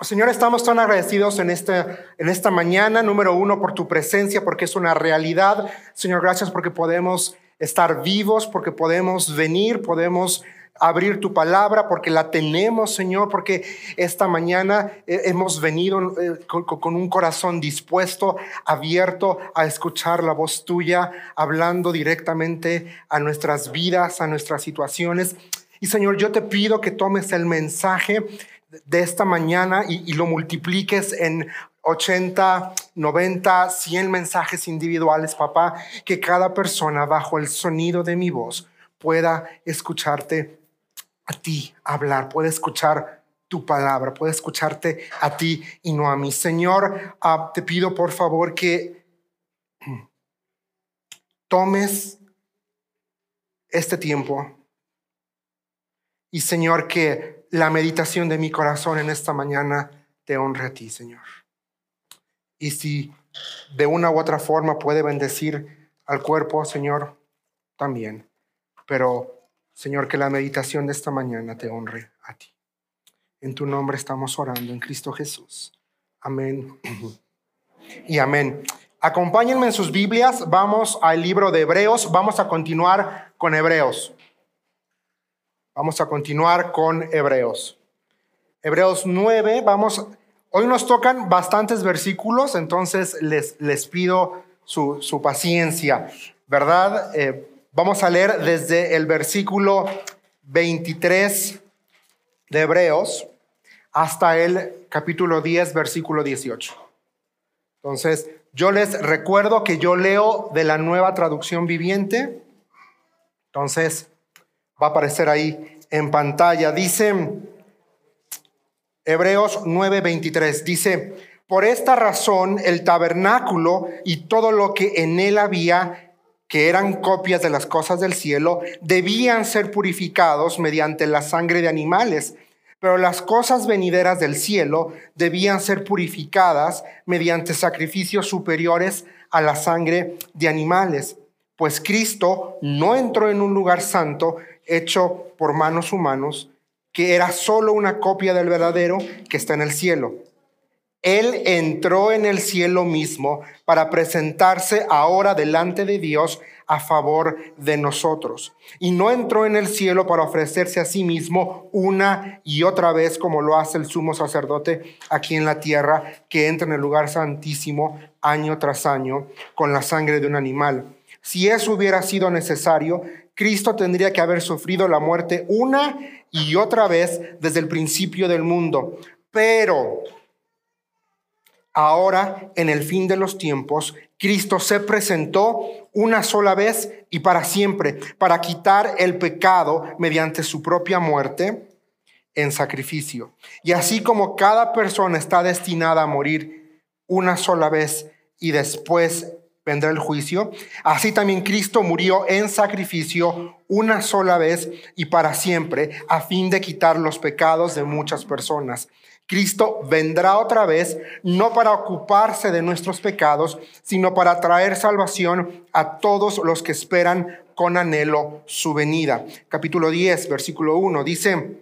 Señor, estamos tan agradecidos en, este, en esta mañana, número uno, por tu presencia, porque es una realidad. Señor, gracias porque podemos estar vivos, porque podemos venir, podemos abrir tu palabra, porque la tenemos, Señor, porque esta mañana eh, hemos venido eh, con, un corazón dispuesto, abierto a escuchar la voz tuya, hablando directamente a nuestras vidas, a nuestras situaciones. Y Señor, yo te pido que tomes el mensaje de esta mañana y, lo multipliques en 80, 90, 100 mensajes individuales, papá, que cada persona bajo el sonido de mi voz pueda escucharte a ti hablar, pueda escuchar tu palabra, pueda escucharte a ti y no a mí. Señor, ah, te pido por favor que tomes este tiempo y Señor, que la meditación de mi corazón en esta mañana te honre a ti, Señor. Y si de una u otra forma puede bendecir al cuerpo, Señor, también. Pero, Señor, que la meditación de esta mañana te honre a ti. En tu nombre estamos orando, en Cristo Jesús. Amén. Y amén. Acompáñenme en sus Biblias, vamos al libro de Hebreos, vamos a continuar con Hebreos. Vamos a continuar con Hebreos. Hebreos 9, vamos, hoy nos tocan bastantes versículos, entonces les, les pido su, paciencia, ¿verdad? Eh, vamos a leer desde el versículo 23 de Hebreos hasta el capítulo 10, versículo 18. Entonces, yo les recuerdo que yo leo de la nueva traducción viviente. Entonces, va a aparecer ahí en pantalla. Dice Hebreos 9:23, dice, por esta razón el tabernáculo y todo lo que en él había, que eran copias de las cosas del cielo, debían ser purificados mediante la sangre de animales. Pero las cosas venideras del cielo debían ser purificadas mediante sacrificios superiores a la sangre de animales. Pues Cristo no entró en un lugar santo hecho por manos humanos, que era solo una copia del verdadero que está en el cielo. Él entró en el cielo mismo para presentarse ahora delante de Dios a favor de nosotros. Y no entró en el cielo para ofrecerse a sí mismo una y otra vez como lo hace el sumo sacerdote aquí en la tierra, que entra en el lugar santísimo año tras año con la sangre de un animal. Si eso hubiera sido necesario, Cristo tendría que haber sufrido la muerte una y otra vez desde el principio del mundo. Pero ahora, en el fin de los tiempos, Cristo se presentó una sola vez y para siempre para quitar el pecado mediante su propia muerte en sacrificio. Y así como cada persona está destinada a morir una sola vez y después vendrá el juicio. Así también Cristo murió en sacrificio una sola vez y para siempre a fin de quitar los pecados de muchas personas. Cristo vendrá otra vez, no para ocuparse de nuestros pecados, sino para traer salvación a todos los que esperan con anhelo su venida. Capítulo 10, versículo 1 dice,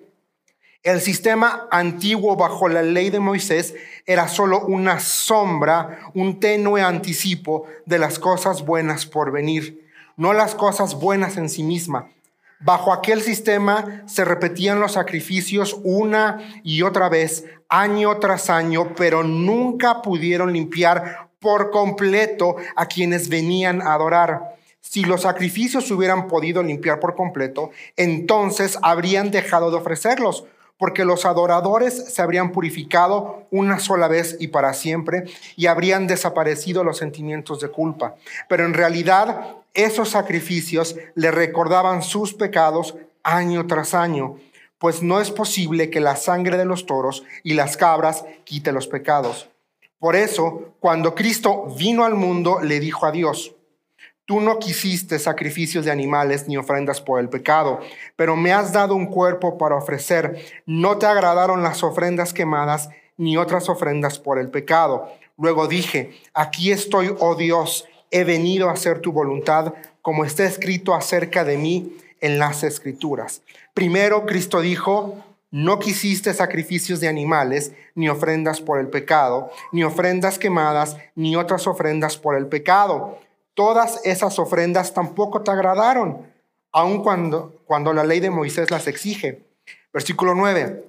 el sistema antiguo bajo la ley de Moisés era solo una sombra, un tenue anticipo de las cosas buenas por venir, no las cosas buenas en sí misma. Bajo aquel sistema se repetían los sacrificios una y otra vez, año tras año, pero nunca pudieron limpiar por completo a quienes venían a adorar. Si los sacrificios hubieran podido limpiar por completo, entonces habrían dejado de ofrecerlos porque los adoradores se habrían purificado una sola vez y para siempre y habrían desaparecido los sentimientos de culpa. Pero en realidad esos sacrificios le recordaban sus pecados año tras año, pues no es posible que la sangre de los toros y las cabras quite los pecados. Por eso, cuando Cristo vino al mundo, le dijo a Dios, Tú no quisiste sacrificios de animales ni ofrendas por el pecado, pero me has dado un cuerpo para ofrecer. No te agradaron las ofrendas quemadas ni otras ofrendas por el pecado. Luego dije, aquí estoy, oh Dios, he venido a hacer tu voluntad, como está escrito acerca de mí en las escrituras. Primero Cristo dijo, no quisiste sacrificios de animales, ni ofrendas por el pecado, ni ofrendas quemadas, ni otras ofrendas por el pecado. Todas esas ofrendas tampoco te agradaron, aun cuando, cuando la ley de Moisés las exige. Versículo 9.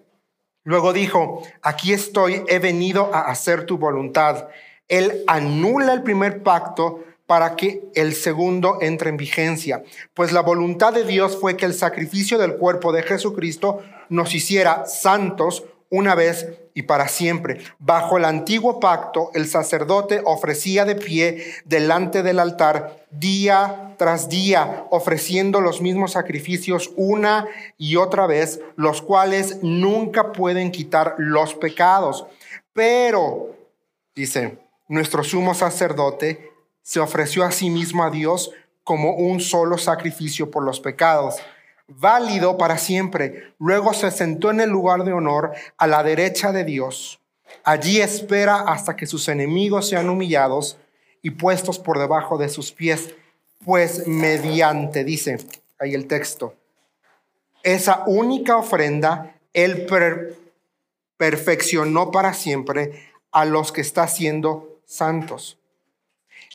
Luego dijo, aquí estoy, he venido a hacer tu voluntad. Él anula el primer pacto para que el segundo entre en vigencia. Pues la voluntad de Dios fue que el sacrificio del cuerpo de Jesucristo nos hiciera santos una vez y para siempre. Bajo el antiguo pacto, el sacerdote ofrecía de pie delante del altar día tras día, ofreciendo los mismos sacrificios una y otra vez, los cuales nunca pueden quitar los pecados. Pero, dice, nuestro sumo sacerdote se ofreció a sí mismo a Dios como un solo sacrificio por los pecados válido para siempre. Luego se sentó en el lugar de honor a la derecha de Dios. Allí espera hasta que sus enemigos sean humillados y puestos por debajo de sus pies, pues mediante, dice ahí el texto, esa única ofrenda, Él perfeccionó para siempre a los que está haciendo santos.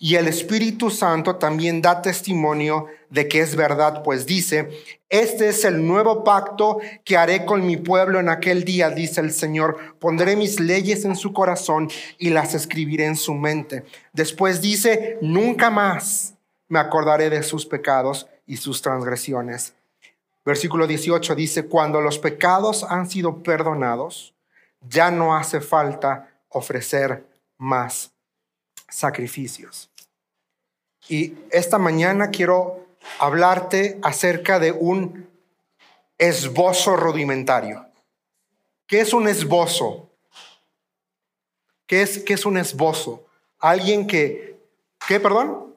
Y el Espíritu Santo también da testimonio de que es verdad, pues dice, este es el nuevo pacto que haré con mi pueblo en aquel día, dice el Señor. Pondré mis leyes en su corazón y las escribiré en su mente. Después dice, nunca más me acordaré de sus pecados y sus transgresiones. Versículo 18 dice, cuando los pecados han sido perdonados, ya no hace falta ofrecer más sacrificios. Y esta mañana quiero hablarte acerca de un esbozo rudimentario. ¿Qué es un esbozo? ¿Qué es, qué es un esbozo? Alguien que, ¿qué, perdón?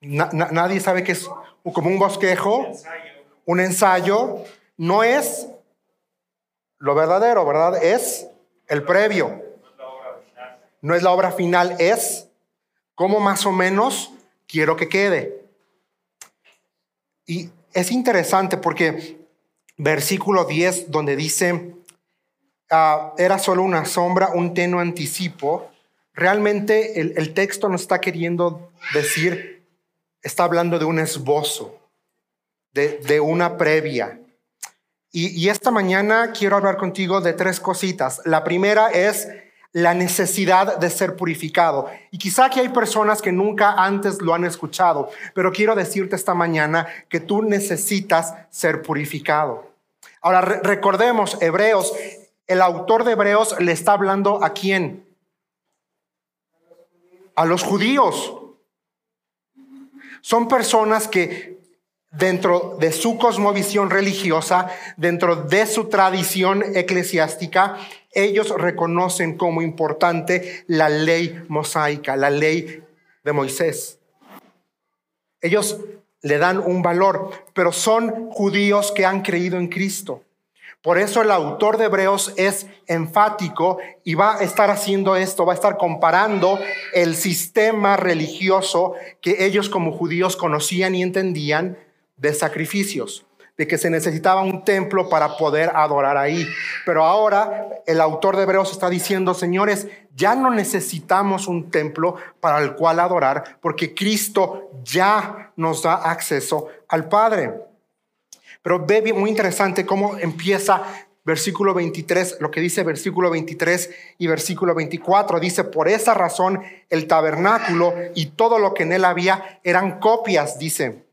nadie sabe qué es como un bosquejo, un ensayo. No es lo verdadero, ¿verdad? Es el previo. No es la obra final, es ¿Cómo más o menos quiero que quede? Y es interesante porque versículo 10, donde dice, ah, era solo una sombra, un tenue anticipo, realmente el, texto no está queriendo decir, está hablando de un esbozo, de, una previa. Y, y esta mañana quiero hablar contigo de tres cositas. La primera es la necesidad de ser purificado. Y quizá que hay personas que nunca antes lo han escuchado, pero quiero decirte esta mañana que tú necesitas ser purificado. Ahora recordemos, Hebreos, el autor de Hebreos le está hablando a quién? A los judíos. Son personas que dentro de su cosmovisión religiosa, dentro de su tradición eclesiástica, ellos reconocen como importante la ley mosaica, la ley de Moisés. Ellos le dan un valor, pero son judíos que han creído en Cristo. Por eso el autor de Hebreos es enfático y va a estar haciendo esto, va a estar comparando el sistema religioso que ellos como judíos conocían y entendían de sacrificios, de que se necesitaba un templo para poder adorar ahí. Pero ahora el autor de Hebreos está diciendo, señores, ya no necesitamos un templo para el cual adorar, porque Cristo ya nos da acceso al Padre. Pero ve muy interesante cómo empieza versículo 23, lo que dice versículo 23 y versículo 24. Dice, por esa razón el tabernáculo y todo lo que en él había eran copias, dice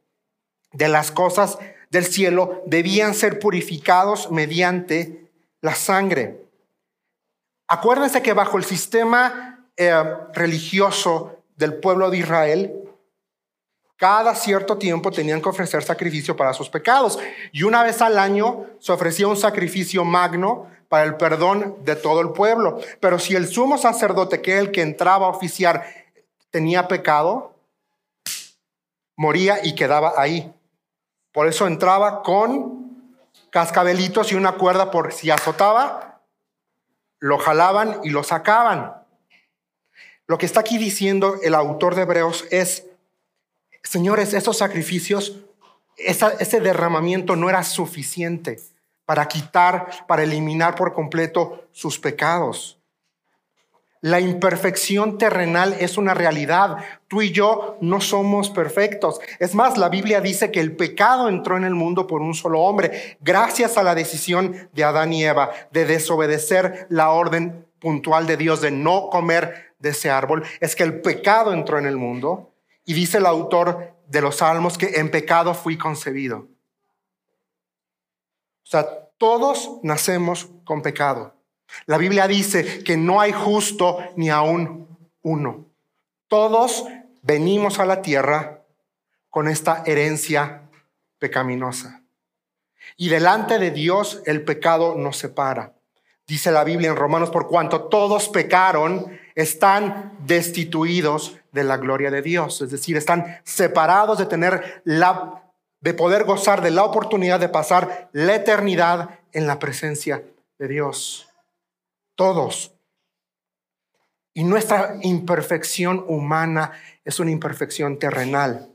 de las cosas del cielo debían ser purificados mediante la sangre. Acuérdense que bajo el sistema eh, religioso del pueblo de Israel, cada cierto tiempo tenían que ofrecer sacrificio para sus pecados. Y una vez al año se ofrecía un sacrificio magno para el perdón de todo el pueblo. Pero si el sumo sacerdote, que era el que entraba a oficiar, tenía pecado, moría y quedaba ahí. Por eso entraba con cascabelitos y una cuerda por si azotaba, lo jalaban y lo sacaban. Lo que está aquí diciendo el autor de Hebreos es, señores, esos sacrificios ese derramamiento no era suficiente para quitar, para eliminar por completo sus pecados. La imperfección terrenal es una realidad. Tú y yo no somos perfectos. Es más, la Biblia dice que el pecado entró en el mundo por un solo hombre, gracias a la decisión de Adán y Eva de desobedecer la orden puntual de Dios de no comer de ese árbol. Es que el pecado entró en el mundo y dice el autor de los Salmos que en pecado fui concebido. O sea, todos nacemos con pecado. La Biblia dice que no hay justo ni aún uno. Todos venimos a la tierra con esta herencia pecaminosa. Y delante de Dios el pecado nos separa. Dice la Biblia en Romanos, por cuanto todos pecaron, están destituidos de la gloria de Dios. Es decir, están separados de tener la, de poder gozar de la oportunidad de pasar la eternidad en la presencia de Dios. Todos. Y nuestra imperfección humana es una imperfección terrenal.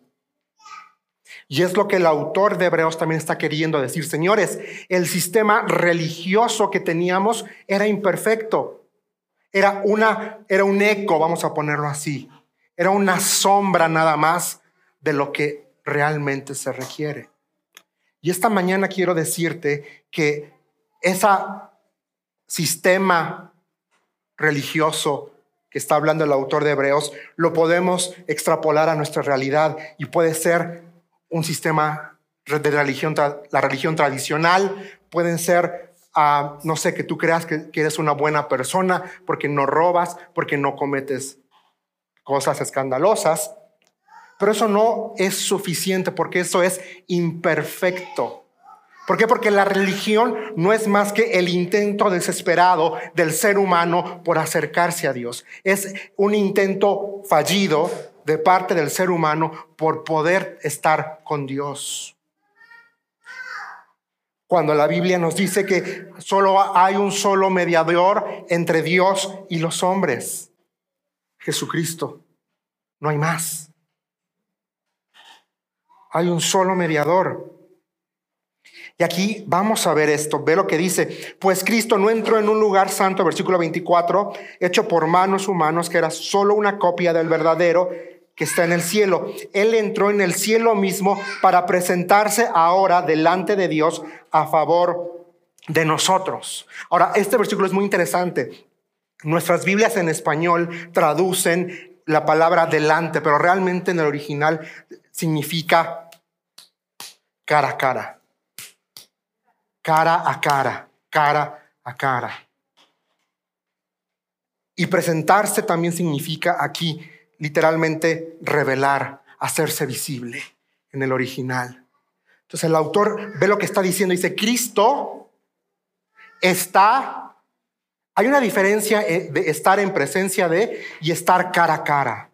Y es lo que el autor de Hebreos también está queriendo decir. Señores, el sistema religioso que teníamos era imperfecto. Era, una, era un eco, vamos a ponerlo así. Era una sombra nada más de lo que realmente se requiere. Y esta mañana quiero decirte que ese sistema religioso que está hablando el autor de Hebreos, lo podemos extrapolar a nuestra realidad y puede ser un sistema de religión, la religión tradicional, pueden ser, ah, no sé, que tú creas que, que eres una buena persona porque no robas, porque no cometes cosas escandalosas, pero eso no es suficiente porque eso es imperfecto. ¿Por qué? Porque la religión no es más que el intento desesperado del ser humano por acercarse a Dios. Es un intento fallido de parte del ser humano por poder estar con Dios. Cuando la Biblia nos dice que solo hay un solo mediador entre Dios y los hombres, Jesucristo, no hay más. Hay un solo mediador. Y aquí vamos a ver esto, ve lo que dice, pues Cristo no entró en un lugar santo, versículo 24, hecho por manos humanos, que era solo una copia del verdadero, que está en el cielo. Él entró en el cielo mismo para presentarse ahora delante de Dios a favor de nosotros. Ahora, este versículo es muy interesante. Nuestras Biblias en español traducen la palabra delante, pero realmente en el original significa cara a cara. Cara a cara, cara a cara. Y presentarse también significa aquí literalmente revelar, hacerse visible en el original. Entonces el autor ve lo que está diciendo, dice, Cristo está, hay una diferencia eh, de estar en presencia de y estar cara a cara.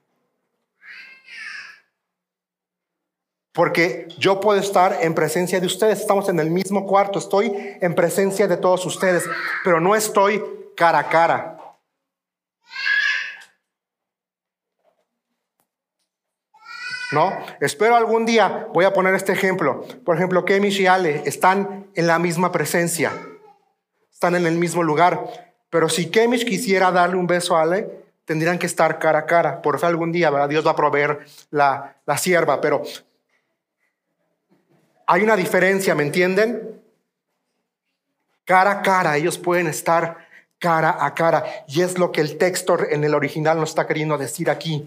Porque yo puedo estar en presencia de ustedes, estamos en el mismo cuarto, estoy en presencia de todos ustedes, pero no estoy cara a cara. ¿no? Espero algún día, voy a poner este ejemplo, por ejemplo, Kemish y Ale están en la misma presencia, están en el mismo lugar, pero si Kemish quisiera darle un beso a Ale, tendrían que estar cara a cara, por fe algún día. Dios va a proveer la, la sierva, pero hay una diferencia, ¿me entienden? Cara a cara, ellos pueden estar cara a cara, y es lo que el texto en el original nos está queriendo decir aquí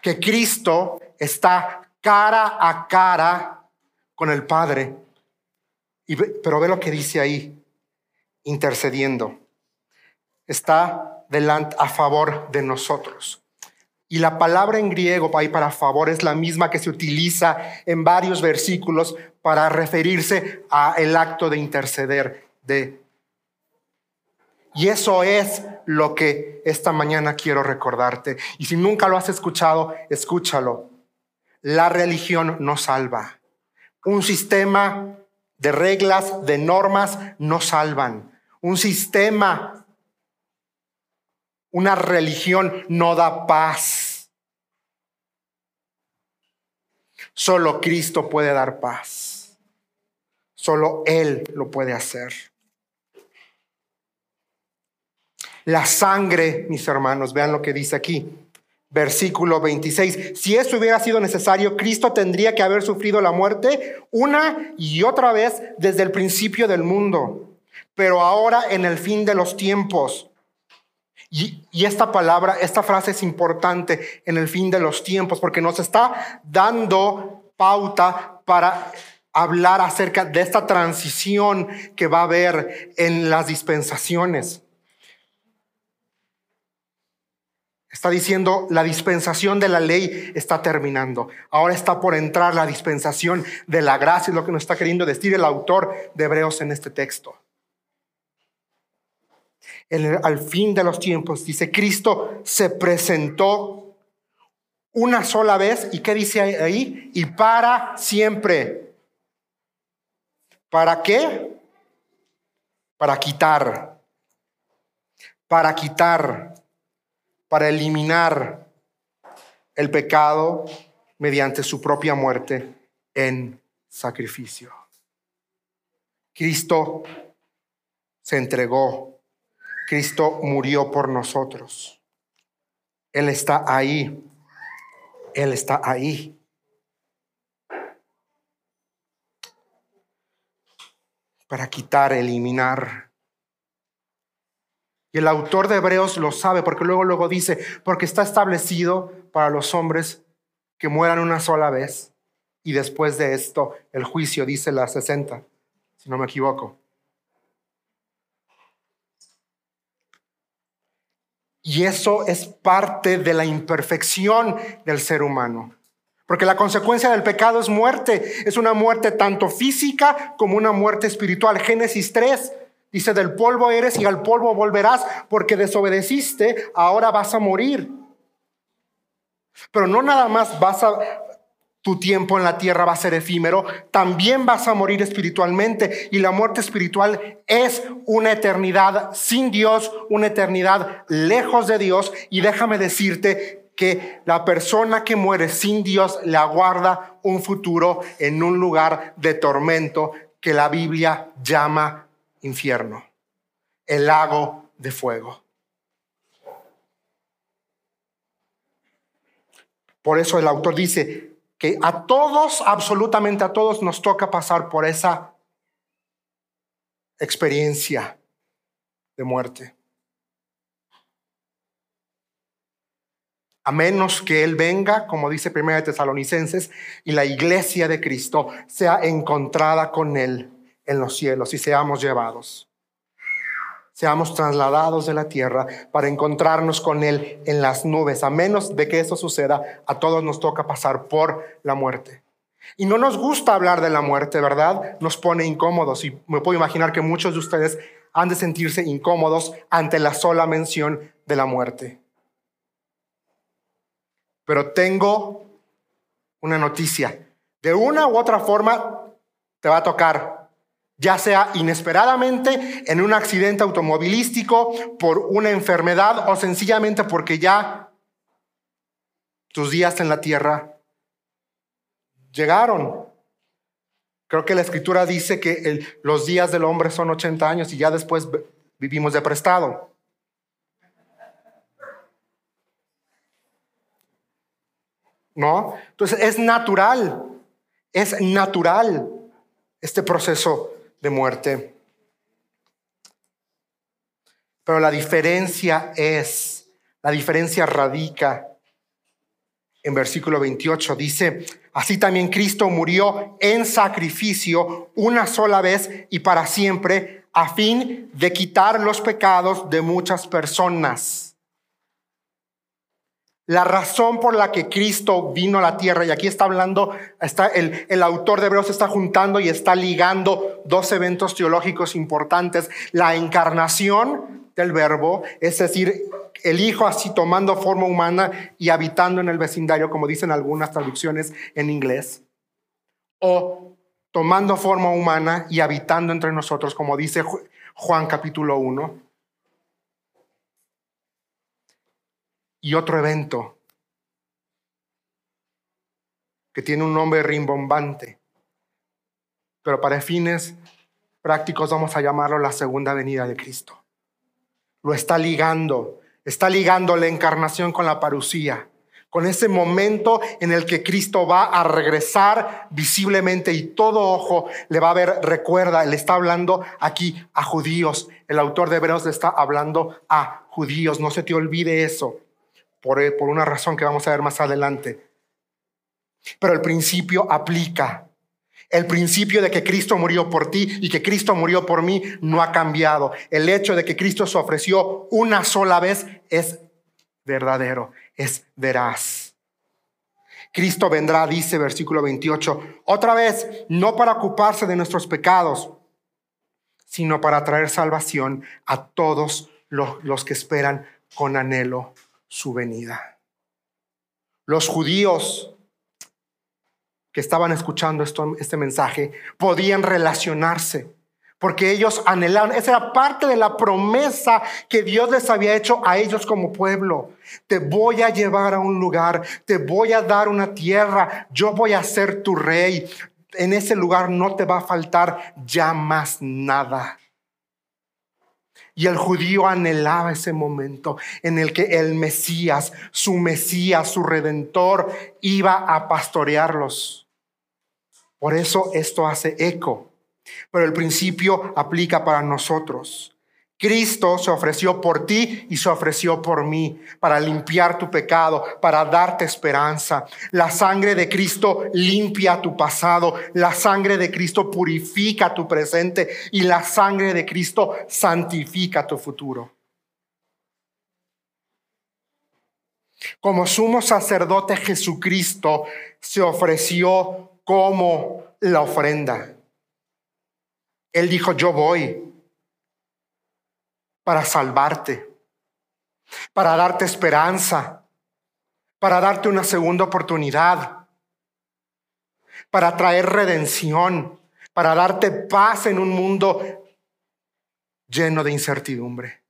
que Cristo está cara a cara con el Padre. Y, pero ve lo que dice ahí, intercediendo. Está delante a favor de nosotros. Y la palabra en griego para favor es la misma que se utiliza en varios versículos para referirse a el acto de interceder de y eso es lo que esta mañana quiero recordarte. Y si nunca lo has escuchado, escúchalo. La religión no salva. Un sistema de reglas, de normas, no salvan. Un sistema, una religión no da paz. Solo Cristo puede dar paz. Solo Él lo puede hacer. La sangre, mis hermanos, vean lo que dice aquí. Versículo 26. Si esto hubiera sido necesario, Cristo tendría que haber sufrido la muerte una y otra vez desde el principio del mundo. Pero ahora en el fin de los tiempos. Y, esta palabra, esta frase es importante en el fin de los tiempos porque nos está dando pauta para hablar acerca de esta transición que va a haber en las dispensaciones. Está diciendo, la dispensación de la ley está terminando. Ahora está por entrar la dispensación de la gracia, es lo que nos está queriendo decir el autor de Hebreos en este texto. Al fin de los tiempos, dice, Cristo se presentó una sola vez. ¿Y qué dice ahí? Y para siempre. ¿Para qué? Para quitar. Para quitar para eliminar el pecado mediante su propia muerte en sacrificio. Cristo se entregó, Cristo murió por nosotros. Él está ahí, Él está ahí. Para quitar, eliminar y el autor de Hebreos lo sabe porque luego, luego dice, porque está establecido para los hombres que mueran una sola vez y después de esto el juicio, dice la 60, si no me equivoco. Y eso es parte de la imperfección del ser humano. Porque la consecuencia del pecado es muerte. Es una muerte tanto física como una muerte espiritual. Génesis 3 Dice, del polvo eres y al polvo volverás porque desobedeciste, ahora vas a morir. Pero no nada más vas a, tu tiempo en la tierra va a ser efímero, también vas a morir espiritualmente y la muerte espiritual es una eternidad sin Dios, una eternidad lejos de Dios y déjame decirte que la persona que muere sin Dios le aguarda un futuro en un lugar de tormento que la Biblia llama infierno, el lago de fuego. Por eso el autor dice que a todos, absolutamente a todos, nos toca pasar por esa experiencia de muerte. A menos que Él venga, como dice Primera de Tesalonicenses, y la iglesia de Cristo sea encontrada con Él en los cielos y seamos llevados. Seamos trasladados de la tierra para encontrarnos con Él en las nubes. A menos de que eso suceda, a todos nos toca pasar por la muerte. Y no nos gusta hablar de la muerte, ¿verdad? Nos pone incómodos y me puedo imaginar que muchos de ustedes han de sentirse incómodos ante la sola mención de la muerte. Pero tengo una noticia. De una u otra forma te va a tocar ya sea inesperadamente en un accidente automovilístico, por una enfermedad o sencillamente porque ya tus días en la tierra llegaron. Creo que la escritura dice que los días del hombre son 80 años y ya después vivimos de prestado. ¿No? Entonces es natural, es natural este proceso muerte. Pero la diferencia es, la diferencia radica en versículo 28. Dice, así también Cristo murió en sacrificio una sola vez y para siempre a fin de quitar los pecados de muchas personas. La razón por la que Cristo vino a la tierra, y aquí está hablando, está el, el, autor de Hebreos está juntando y está ligando dos eventos teológicos importantes. La encarnación del verbo, es decir, el Hijo así tomando forma humana y habitando en el vecindario, como dicen algunas traducciones en inglés. O tomando forma humana y habitando entre nosotros, como dice Juan capítulo 1. Y otro evento que tiene un nombre rimbombante, pero para fines prácticos vamos a llamarlo la segunda venida de Cristo. Lo está ligando, está ligando la encarnación con la parucía con ese momento en el que Cristo va a regresar visiblemente y todo ojo le va a ver, recuerda, le está hablando aquí a judíos, el autor de Hebreos le está hablando a judíos, no se te olvide eso, por, por una razón que vamos a ver más adelante. Pero el principio aplica. El principio de que Cristo murió por ti y que Cristo murió por mí no ha cambiado. El hecho de que Cristo se ofreció una sola vez es verdadero es veraz. Cristo vendrá, dice versículo 28, otra vez, no para ocuparse de nuestros pecados, sino para traer salvación a todos los, que esperan con anhelo su venida. Los judíos que estaban escuchando esto, este mensaje podían relacionarse porque ellos anhelaban, esa era parte de la promesa que Dios les había hecho a ellos como pueblo. Te voy a llevar a un lugar, te voy a dar una tierra, yo voy a ser tu rey. En ese lugar no te va a faltar ya más nada. Y el judío anhelaba ese momento en el que el Mesías, su Mesías, su redentor, iba a pastorearlos. Por eso esto hace eco pero el principio aplica para nosotros. Cristo se ofreció por ti y se ofreció por mí para limpiar tu pecado, para darte esperanza. La sangre de Cristo limpia tu pasado, la sangre de Cristo purifica tu presente y la sangre de Cristo santifica tu futuro. Como sumo sacerdote Jesucristo se ofreció como la ofrenda. Él dijo, yo voy para salvarte, para darte esperanza, para darte una segunda oportunidad, para traer redención, para darte paz en un mundo lleno de incertidumbre.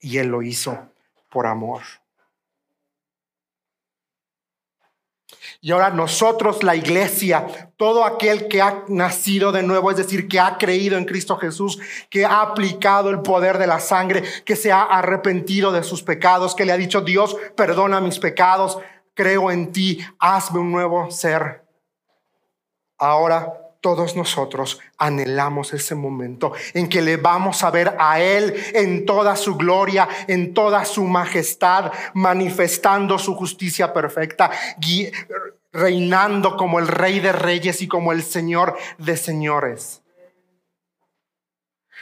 Y Él lo hizo por amor. Y ahora nosotros, la iglesia, todo aquel que ha nacido de nuevo, es decir, que ha creído en Cristo Jesús, que ha aplicado el poder de la sangre, que se ha arrepentido de sus pecados, que le ha dicho, Dios, perdona mis pecados, creo en ti, hazme un nuevo ser. Ahora todos nosotros anhelamos ese momento en que le vamos a ver a Él en toda su gloria, en toda su majestad, manifestando su justicia perfecta, reinando como el Rey de Reyes y como el Señor de Señores.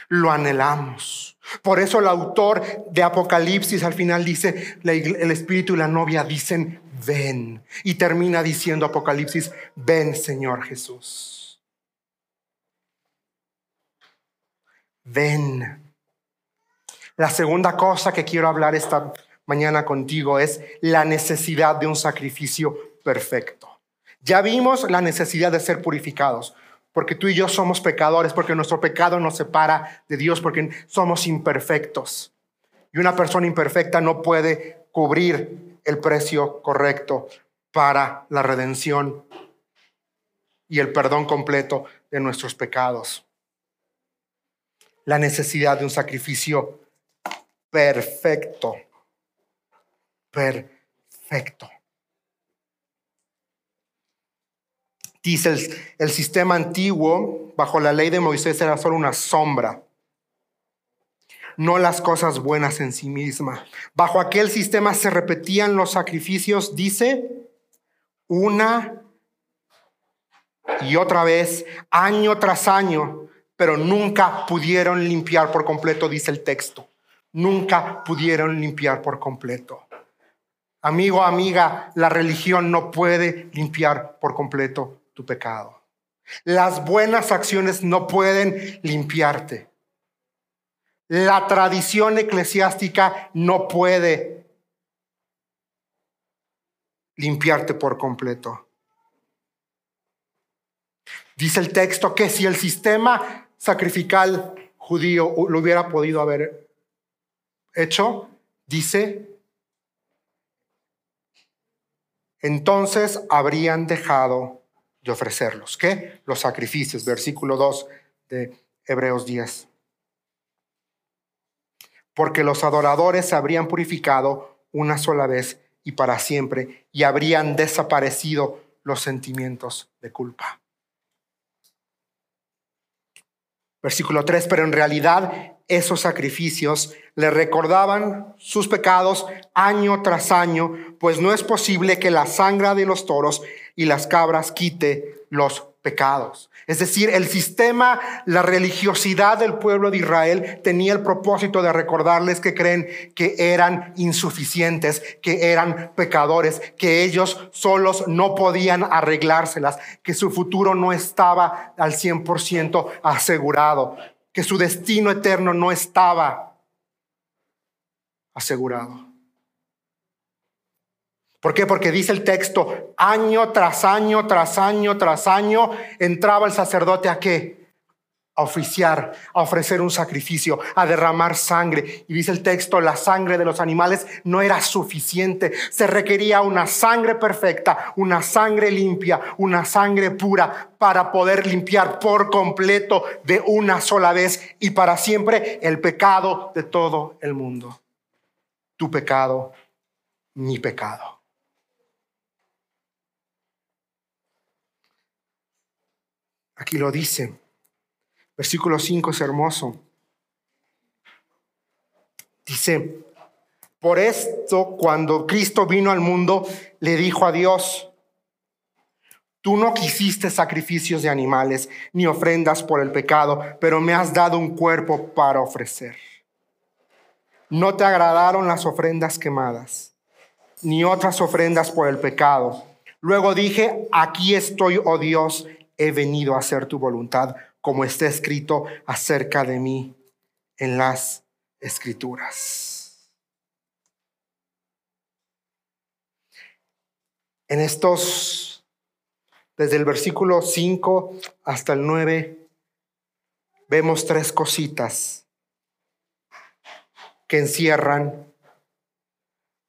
Lo anhelamos. Por eso el autor de Apocalipsis al final dice, el Espíritu y la novia dicen, ven. Y termina diciendo Apocalipsis, ven Señor Jesús. Ven. La segunda cosa que quiero hablar esta mañana contigo es la necesidad de un sacrificio perfecto. Ya vimos la necesidad de ser purificados, porque tú y yo somos pecadores, porque nuestro pecado nos separa de Dios, porque somos imperfectos. Y una persona imperfecta no puede cubrir el precio correcto para la redención y el perdón completo de nuestros pecados la necesidad de un sacrificio perfecto. Perfecto. Dice el, sistema antiguo, bajo la ley de Moisés, era solo una sombra, no las cosas buenas en sí misma. Bajo aquel sistema se repetían los sacrificios, dice, una y otra vez, año tras año, pero nunca pudieron limpiar por completo, dice el texto. Nunca pudieron limpiar por completo. Amigo, amiga, la religión no puede limpiar por completo tu pecado. Las buenas acciones no pueden limpiarte. La tradición eclesiástica no puede limpiarte por completo. Dice el texto que si el sistema sacrificial judío lo hubiera podido haber hecho, dice, entonces habrían dejado de ofrecerlos. ¿Qué? Los sacrificios, versículo 2 de Hebreos 10. Porque los adoradores se habrían purificado una sola vez y para siempre, y habrían desaparecido los sentimientos de culpa. Versículo 3, pero en realidad esos sacrificios le recordaban sus pecados año tras año, pues no es posible que la sangre de los toros y las cabras quite los pecados. Es decir, el sistema, la religiosidad del pueblo de Israel tenía el propósito de recordarles que creen que eran insuficientes, que eran pecadores, que ellos solos no podían arreglárselas, que su futuro no estaba al 100% asegurado, que su destino eterno no estaba asegurado. ¿Por qué? Porque dice el texto, año tras año, tras año, tras año, entraba el sacerdote a qué? A oficiar, a ofrecer un sacrificio, a derramar sangre. Y dice el texto, la sangre de los animales no era suficiente. Se requería una sangre perfecta, una sangre limpia, una sangre pura para poder limpiar por completo de una sola vez y para siempre el pecado de todo el mundo. Tu pecado, mi pecado. Aquí lo dice. Versículo 5 es hermoso. Dice, por esto cuando Cristo vino al mundo, le dijo a Dios, tú no quisiste sacrificios de animales ni ofrendas por el pecado, pero me has dado un cuerpo para ofrecer. No te agradaron las ofrendas quemadas, ni otras ofrendas por el pecado. Luego dije, aquí estoy, oh Dios, he venido a hacer tu voluntad, como está escrito acerca de mí en las escrituras. En estos, desde el versículo 5 hasta el 9, vemos tres cositas que encierran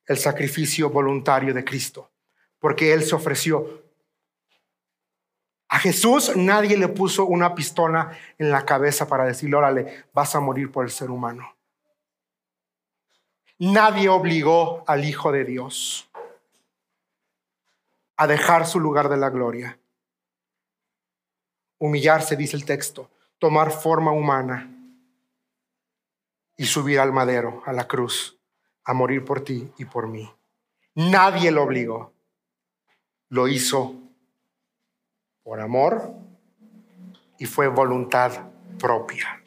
el sacrificio voluntario de Cristo, porque Él se ofreció a Jesús nadie le puso una pistola en la cabeza para decirle, órale, vas a morir por el ser humano. Nadie obligó al Hijo de Dios a dejar su lugar de la gloria. Humillarse, dice el texto, tomar forma humana y subir al madero, a la cruz, a morir por ti y por mí. Nadie lo obligó. Lo hizo por amor y fue voluntad propia.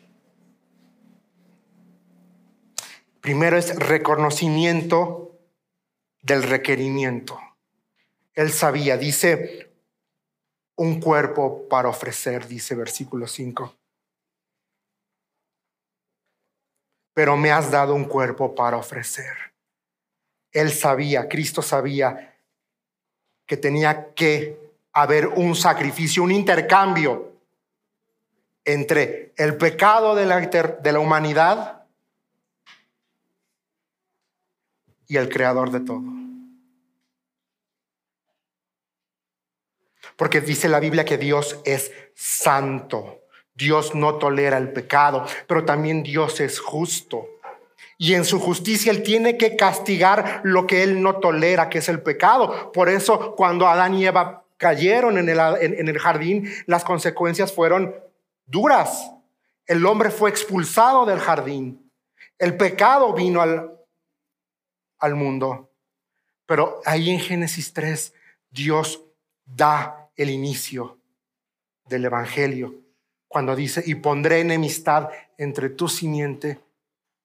Primero es reconocimiento del requerimiento. Él sabía, dice, un cuerpo para ofrecer, dice versículo 5. Pero me has dado un cuerpo para ofrecer. Él sabía, Cristo sabía que tenía que haber un sacrificio, un intercambio entre el pecado de la, humanidad y el creador de todo. Porque dice la Biblia que Dios es santo. Dios no tolera el pecado, pero también Dios es justo. Y en su justicia Él tiene que castigar lo que Él no tolera, que es el pecado. Por eso cuando Adán y Eva cayeron en el, en, el jardín, las consecuencias fueron duras. El hombre fue expulsado del jardín. El pecado vino al, al mundo. Pero ahí en Génesis 3, Dios da el inicio del Evangelio cuando dice, y pondré enemistad entre tu simiente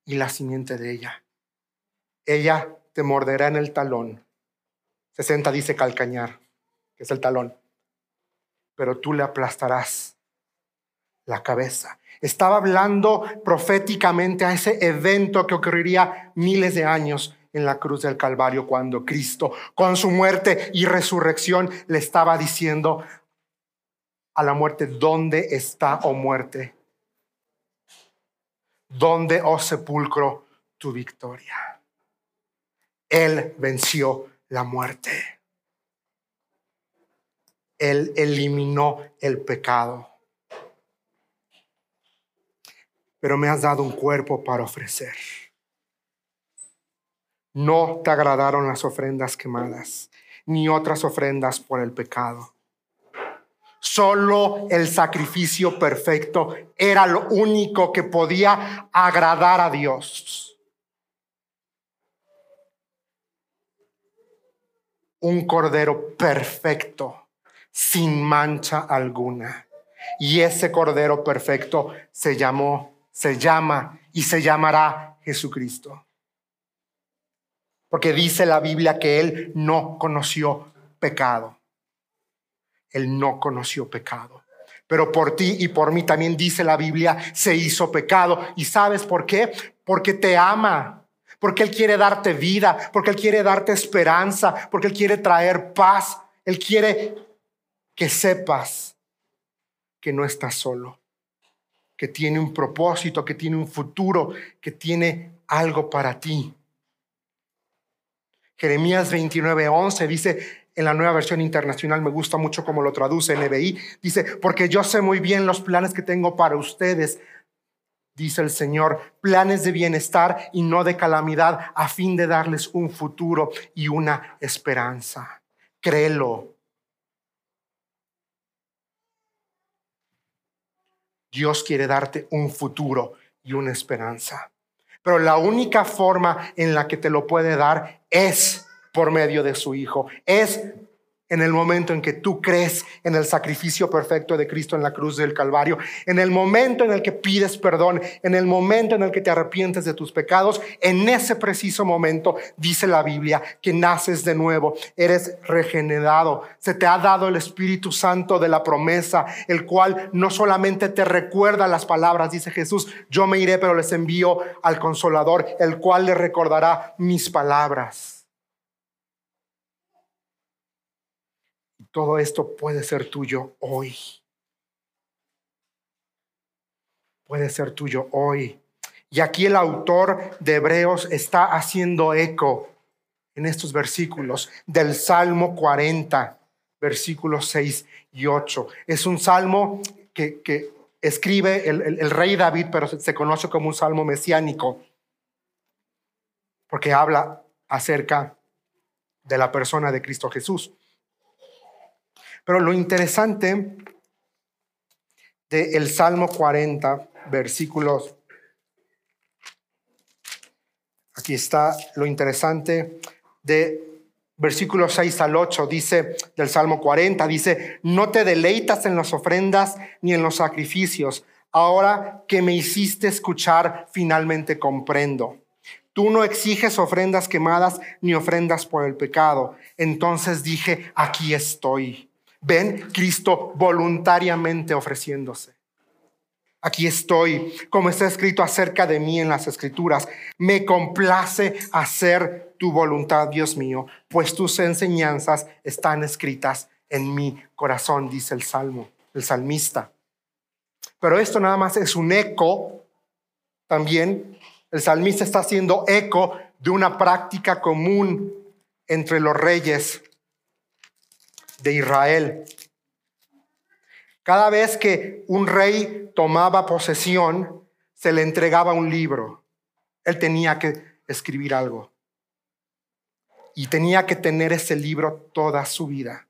y la simiente de ella. Ella te morderá en el talón. 60 dice calcañar es el talón, pero tú le aplastarás la cabeza. Estaba hablando proféticamente a ese evento que ocurriría miles de años en la cruz del Calvario cuando Cristo, con su muerte y resurrección, le estaba diciendo a la muerte, ¿dónde está, oh muerte? ¿Dónde, oh sepulcro, tu victoria? Él venció la muerte. Él eliminó el pecado. Pero me has dado un cuerpo para ofrecer. No te agradaron las ofrendas quemadas, ni otras ofrendas por el pecado. Solo el sacrificio perfecto era lo único que podía agradar a Dios. Un cordero perfecto, sin mancha alguna. Y ese cordero perfecto se llamó, se llama y se llamará Jesucristo. Porque dice la Biblia que Él no conoció pecado. Él no conoció pecado. Pero por ti y por mí también dice la Biblia, se hizo pecado. ¿Y sabes por qué? Porque te ama. Porque Él quiere darte vida. Porque Él quiere darte esperanza. Porque Él quiere traer paz. Él quiere que sepas que no estás solo. Que tiene un propósito, que tiene un futuro, que tiene algo para ti. Jeremías 29, 11 dice, en la nueva versión internacional me gusta mucho como lo traduce NBI. Dice, porque yo sé muy bien los planes que tengo para ustedes, dice el Señor, planes de bienestar y no de calamidad, a fin de darles un futuro y una esperanza. Créelo. Dios quiere darte un futuro y una esperanza. Pero la única forma en la que te lo puede dar es por medio de su Hijo. Es en el momento en que tú crees en el sacrificio perfecto de Cristo en la cruz del Calvario, en el momento en el que pides perdón, en el momento en el que te arrepientes de tus pecados, en ese preciso momento dice la Biblia que naces de nuevo, eres regenerado, se te ha dado el Espíritu Santo de la promesa, el cual no solamente te recuerda las palabras, dice Jesús, yo me iré, pero les envío al consolador, el cual le recordará mis palabras. Todo esto puede ser tuyo hoy. Puede ser tuyo hoy. Y aquí el autor de Hebreos está haciendo eco en estos versículos del Salmo 40, versículos 6 y 8. Es un salmo que, escribe el, rey David, pero se conoce como un salmo mesiánico, porque habla acerca de la persona de Cristo Jesús. Pero lo interesante del Salmo 40, versículos, aquí está lo interesante de versículos 6 al 8, dice del Salmo 40, dice, no te deleitas en las ofrendas ni en los sacrificios. Ahora que me hiciste escuchar, finalmente comprendo. Tú no exiges ofrendas quemadas ni ofrendas por el pecado. Entonces dije, aquí estoy. Ven Cristo voluntariamente ofreciéndose. Aquí estoy, como está escrito acerca de mí en las escrituras. Me complace hacer tu voluntad, Dios mío, pues tus enseñanzas están escritas en mi corazón, dice el salmo, el salmista. Pero esto nada más es un eco, también el salmista está haciendo eco de una práctica común entre los reyes de Israel. Cada vez que un rey tomaba posesión, se le entregaba un libro. Él tenía que escribir algo. Y tenía que tener ese libro toda su vida.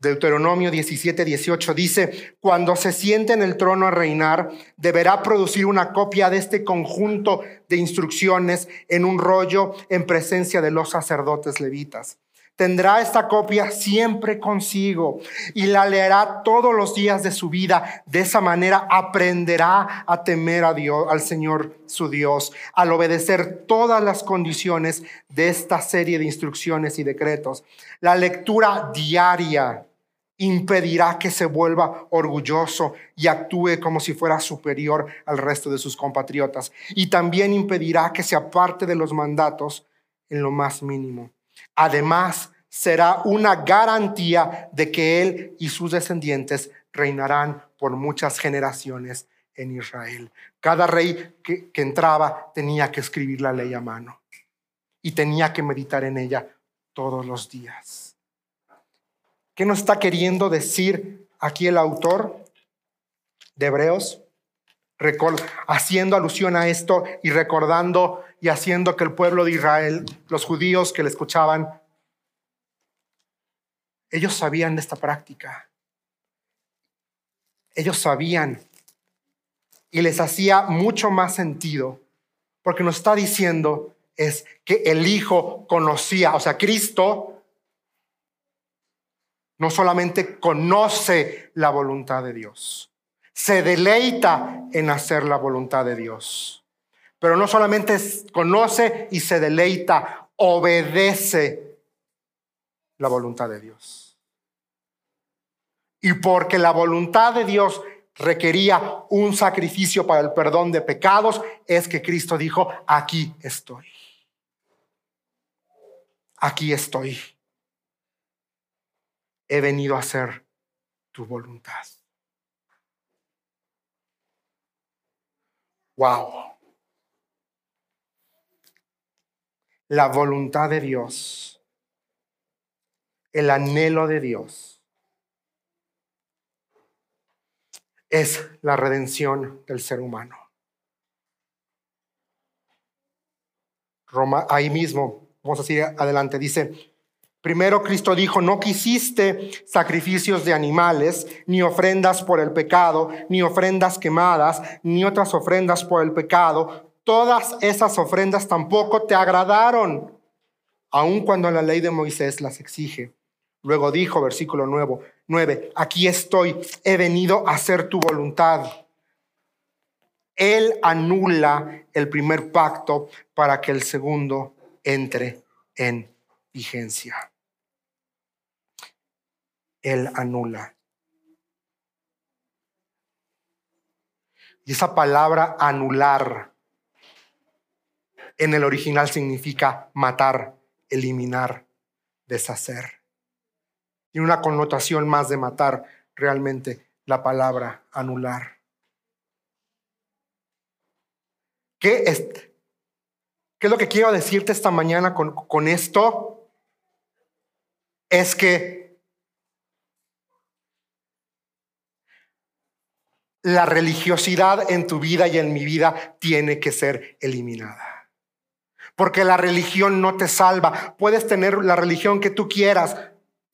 Deuteronomio 17, 18 dice, cuando se siente en el trono a reinar, deberá producir una copia de este conjunto de instrucciones en un rollo en presencia de los sacerdotes levitas tendrá esta copia siempre consigo y la leerá todos los días de su vida. De esa manera aprenderá a temer a Dios, al Señor su Dios, al obedecer todas las condiciones de esta serie de instrucciones y decretos. La lectura diaria impedirá que se vuelva orgulloso y actúe como si fuera superior al resto de sus compatriotas. Y también impedirá que se aparte de los mandatos en lo más mínimo. Además, será una garantía de que él y sus descendientes reinarán por muchas generaciones en Israel. Cada rey que, entraba tenía que escribir la ley a mano y tenía que meditar en ella todos los días. ¿Qué nos está queriendo decir aquí el autor de Hebreos? haciendo alusión a esto y recordando y haciendo que el pueblo de Israel, los judíos que le escuchaban, ellos sabían de esta práctica. Ellos sabían y les hacía mucho más sentido, porque nos está diciendo es que el Hijo conocía, o sea, Cristo no solamente conoce la voluntad de Dios, se deleita en hacer la voluntad de Dios, pero no solamente conoce y se deleita, obedece la voluntad de Dios. Y porque la voluntad de Dios requería un sacrificio para el perdón de pecados, es que Cristo dijo, aquí estoy. Aquí estoy. He venido a hacer tu voluntad. Wow. La voluntad de Dios, el anhelo de Dios es la redención del ser humano. Roma, ahí mismo, vamos a seguir adelante, dice, primero Cristo dijo, no quisiste sacrificios de animales, ni ofrendas por el pecado, ni ofrendas quemadas, ni otras ofrendas por el pecado. Todas esas ofrendas tampoco te agradaron, aun cuando la ley de Moisés las exige. Luego dijo, versículo nuevo, 9, aquí estoy, he venido a hacer tu voluntad. Él anula el primer pacto para que el segundo entre en vigencia. Él anula. Y esa palabra anular en el original significa matar, eliminar, deshacer. Tiene una connotación más de matar realmente la palabra anular. ¿Qué es, qué es lo que quiero decirte esta mañana con, con esto? Es que la religiosidad en tu vida y en mi vida tiene que ser eliminada. Porque la religión no te salva. Puedes tener la religión que tú quieras,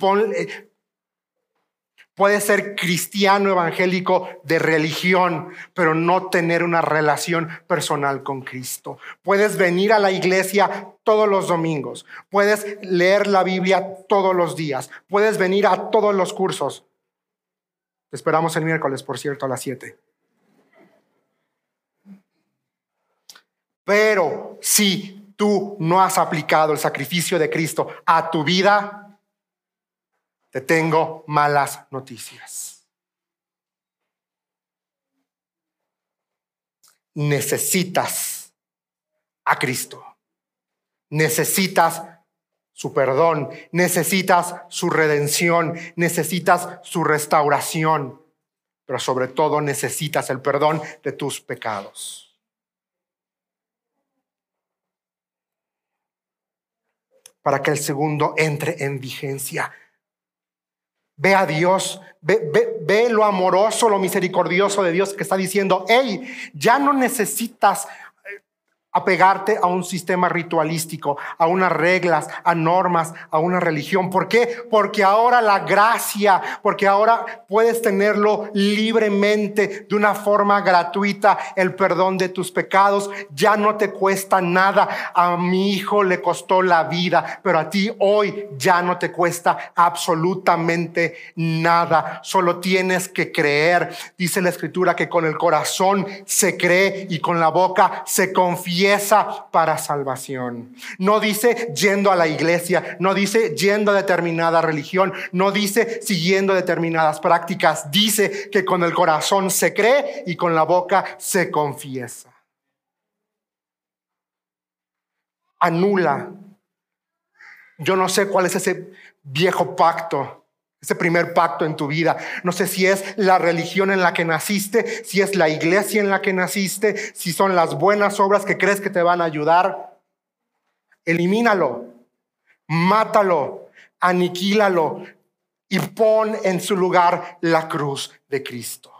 eh, puede ser cristiano evangélico de religión, pero no tener una relación personal con Cristo. Puedes venir a la iglesia todos los domingos, puedes leer la Biblia todos los días, puedes venir a todos los cursos. Te esperamos el miércoles, por cierto, a las 7. Pero si tú no has aplicado el sacrificio de Cristo a tu vida, te tengo malas noticias. Necesitas a Cristo. Necesitas su perdón, necesitas su redención, necesitas su restauración, pero sobre todo necesitas el perdón de tus pecados. Para que el segundo entre en vigencia. Ve a Dios, ve, lo amoroso, lo misericordioso de Dios que está diciendo, hey, ya no necesitas apegarte a un sistema ritualístico, a unas reglas, a normas, a una religión. ¿Por qué? Porque ahora la gracia, porque ahora puedes tenerlo libremente, de una forma gratuita, el perdón de tus pecados. Ya no te cuesta nada. A mi hijo le costó la vida, pero a ti hoy ya no te cuesta absolutamente nada. Solo tienes que creer. Dice la escritura que con el corazón se cree y con la boca se confía para salvación. No dice yendo a la iglesia, no dice yendo a determinada religión, no dice siguiendo determinadas prácticas. Dice que con el corazón se cree y con la boca se confiesa. Anula. Yo no sé cuál es ese viejo pacto ese primer pacto en tu vida. No sé si es la religión en la que naciste, si es la iglesia en la que naciste, si son las buenas obras que crees que te van a ayudar. Elimínalo, mátalo, aniquílalo, y pon en su lugar la cruz de Cristo.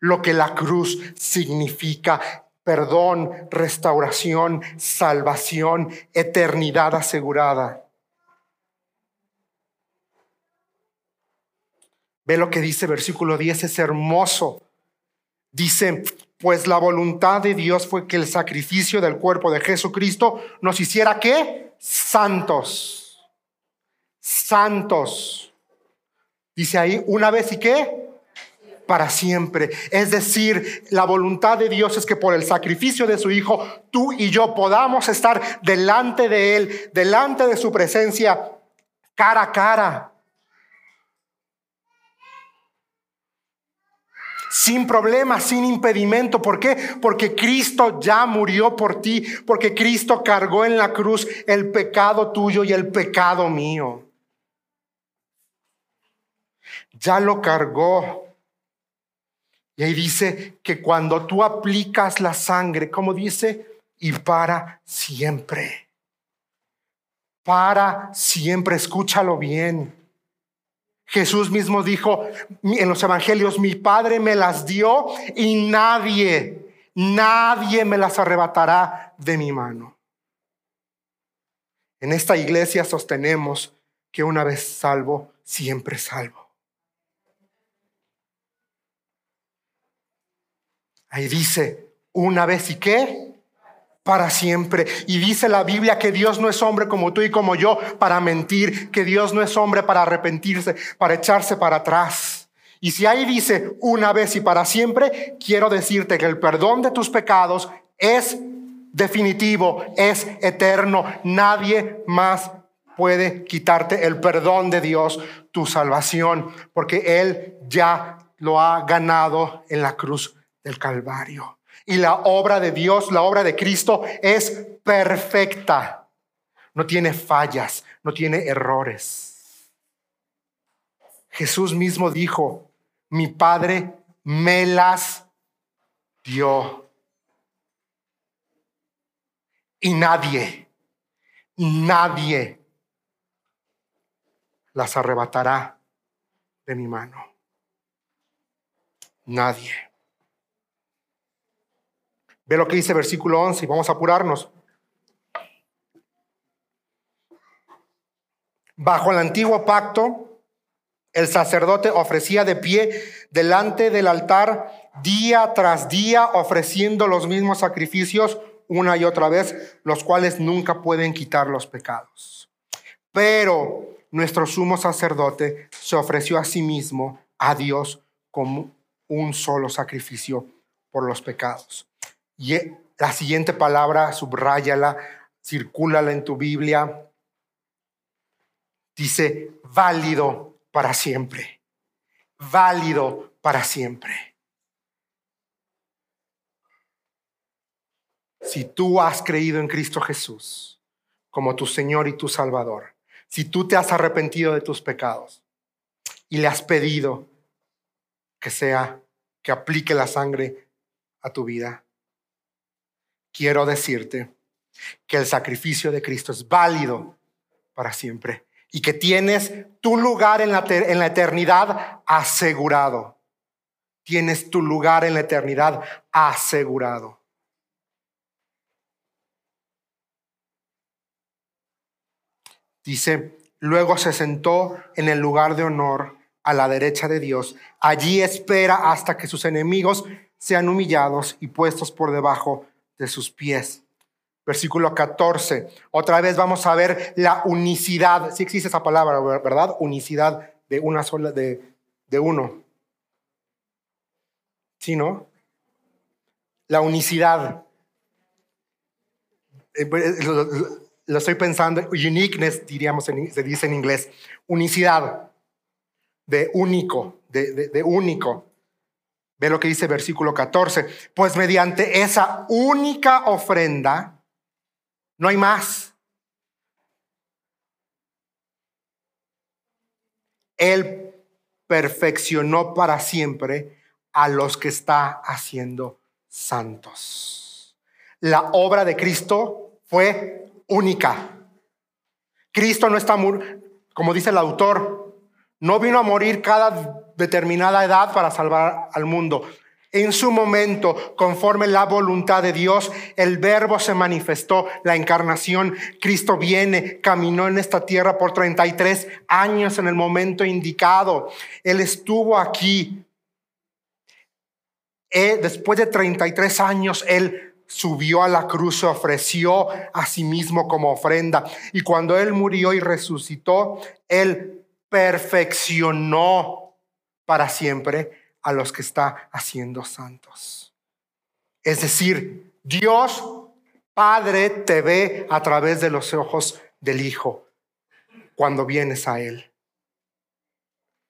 Lo que la cruz significa, perdón, restauración, salvación, eternidad asegurada. Ve lo que dice versículo 10, es hermoso. Dice, pues la voluntad de Dios fue que el sacrificio del cuerpo de Jesucristo nos hiciera qué? Santos. Santos. Dice ahí, una vez y qué? Para siempre. Es decir, la voluntad de Dios es que por el sacrificio de su Hijo, tú y yo podamos estar delante de Él, delante de su presencia, cara a cara sin problema, sin impedimento. ¿Por qué? Porque Cristo ya murió por ti, porque Cristo cargó en la cruz el pecado tuyo y el pecado mío. Ya lo cargó. Y ahí dice que cuando tú aplicas la sangre, como dice, y para siempre. Para siempre, escúchalo bien. Jesús mismo dijo en los evangelios, mi Padre me las dio y nadie, nadie me las arrebatará de mi mano. En esta iglesia sostenemos que una vez salvo, siempre salvo. Ahí dice, una vez y qué? Para siempre. Y dice la Biblia que Dios no es hombre como tú y como yo para mentir, que Dios no es hombre para arrepentirse, para echarse para atrás. Y si ahí dice una vez y para siempre, quiero decirte que el perdón de tus pecados es definitivo, es eterno. Nadie más puede quitarte el perdón de Dios, tu salvación, porque Él ya lo ha ganado en la cruz del Calvario. Y la obra de Dios, la obra de Cristo es perfecta. No tiene fallas, no tiene errores. Jesús mismo dijo, mi Padre me las dio. Y nadie, nadie las arrebatará de mi mano. Nadie. Ve lo que dice versículo 11 y vamos a apurarnos. Bajo el antiguo pacto, el sacerdote ofrecía de pie delante del altar día tras día, ofreciendo los mismos sacrificios una y otra vez, los cuales nunca pueden quitar los pecados. Pero nuestro sumo sacerdote se ofreció a sí mismo, a Dios, como un solo sacrificio por los pecados. Y la siguiente palabra, subráyala, circúlala en tu Biblia. Dice, válido para siempre. Válido para siempre. Si tú has creído en Cristo Jesús como tu Señor y tu Salvador, si tú te has arrepentido de tus pecados y le has pedido que sea, que aplique la sangre a tu vida, quiero decirte que el sacrificio de Cristo es válido para siempre y que tienes tu lugar en la, eternidad asegurado. Tienes tu lugar en la eternidad asegurado. Dice, luego se sentó en el lugar de honor a la derecha de Dios. Allí espera hasta que sus enemigos sean humillados y puestos por debajo de sus pies. Versículo 14. Otra vez vamos a ver la unicidad. Si existe esa palabra, ¿verdad? Unicidad de una sola, de, de uno. ¿Sí, no? La unicidad. Eh, pues, lo, estoy pensando, uniqueness, diríamos, se dice en inglés. Unicidad, de único, de, de único. Ve lo que dice versículo 14. Pues mediante esa única ofrenda, no hay más. Él perfeccionó para siempre a los que está haciendo santos. La obra de Cristo fue única. Cristo no está, como dice el autor, No vino a morir cada determinada edad para salvar al mundo. En su momento, conforme la voluntad de Dios, el verbo se manifestó, la encarnación, Cristo viene, caminó en esta tierra por 33 años en el momento indicado. Él estuvo aquí. Eh, después de 33 años, Él subió a la cruz, se ofreció a sí mismo como ofrenda. Y cuando Él murió y resucitó, Él perfeccionó para siempre a los que está haciendo santos. Es decir, Dios Padre te ve a través de los ojos del Hijo cuando vienes a Él.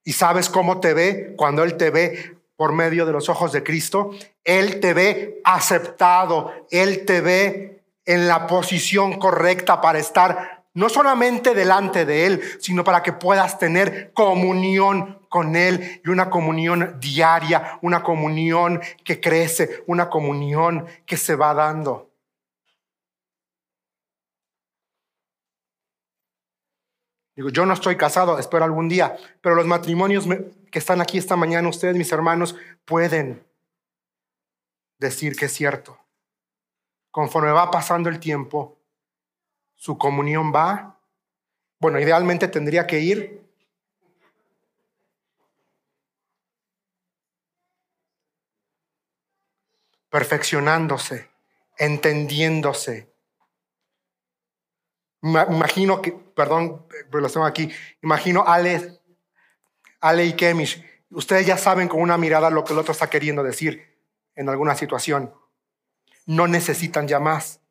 ¿Y sabes cómo te ve? Cuando Él te ve por medio de los ojos de Cristo, Él te ve aceptado, Él te ve en la posición correcta para estar no solamente delante de Él, sino para que puedas tener comunión con Él y una comunión diaria, una comunión que crece, una comunión que se va dando. Digo, yo no estoy casado, espero algún día, pero los matrimonios que están aquí esta mañana, ustedes, mis hermanos, pueden decir que es cierto. Conforme va pasando el tiempo, su comunión va, bueno, idealmente tendría que ir perfeccionándose, entendiéndose. Imagino que, perdón, pero lo tengo aquí, imagino Ale, Ale y Kemish, ustedes ya saben con una mirada lo que el otro está queriendo decir en alguna situación. No necesitan ya más.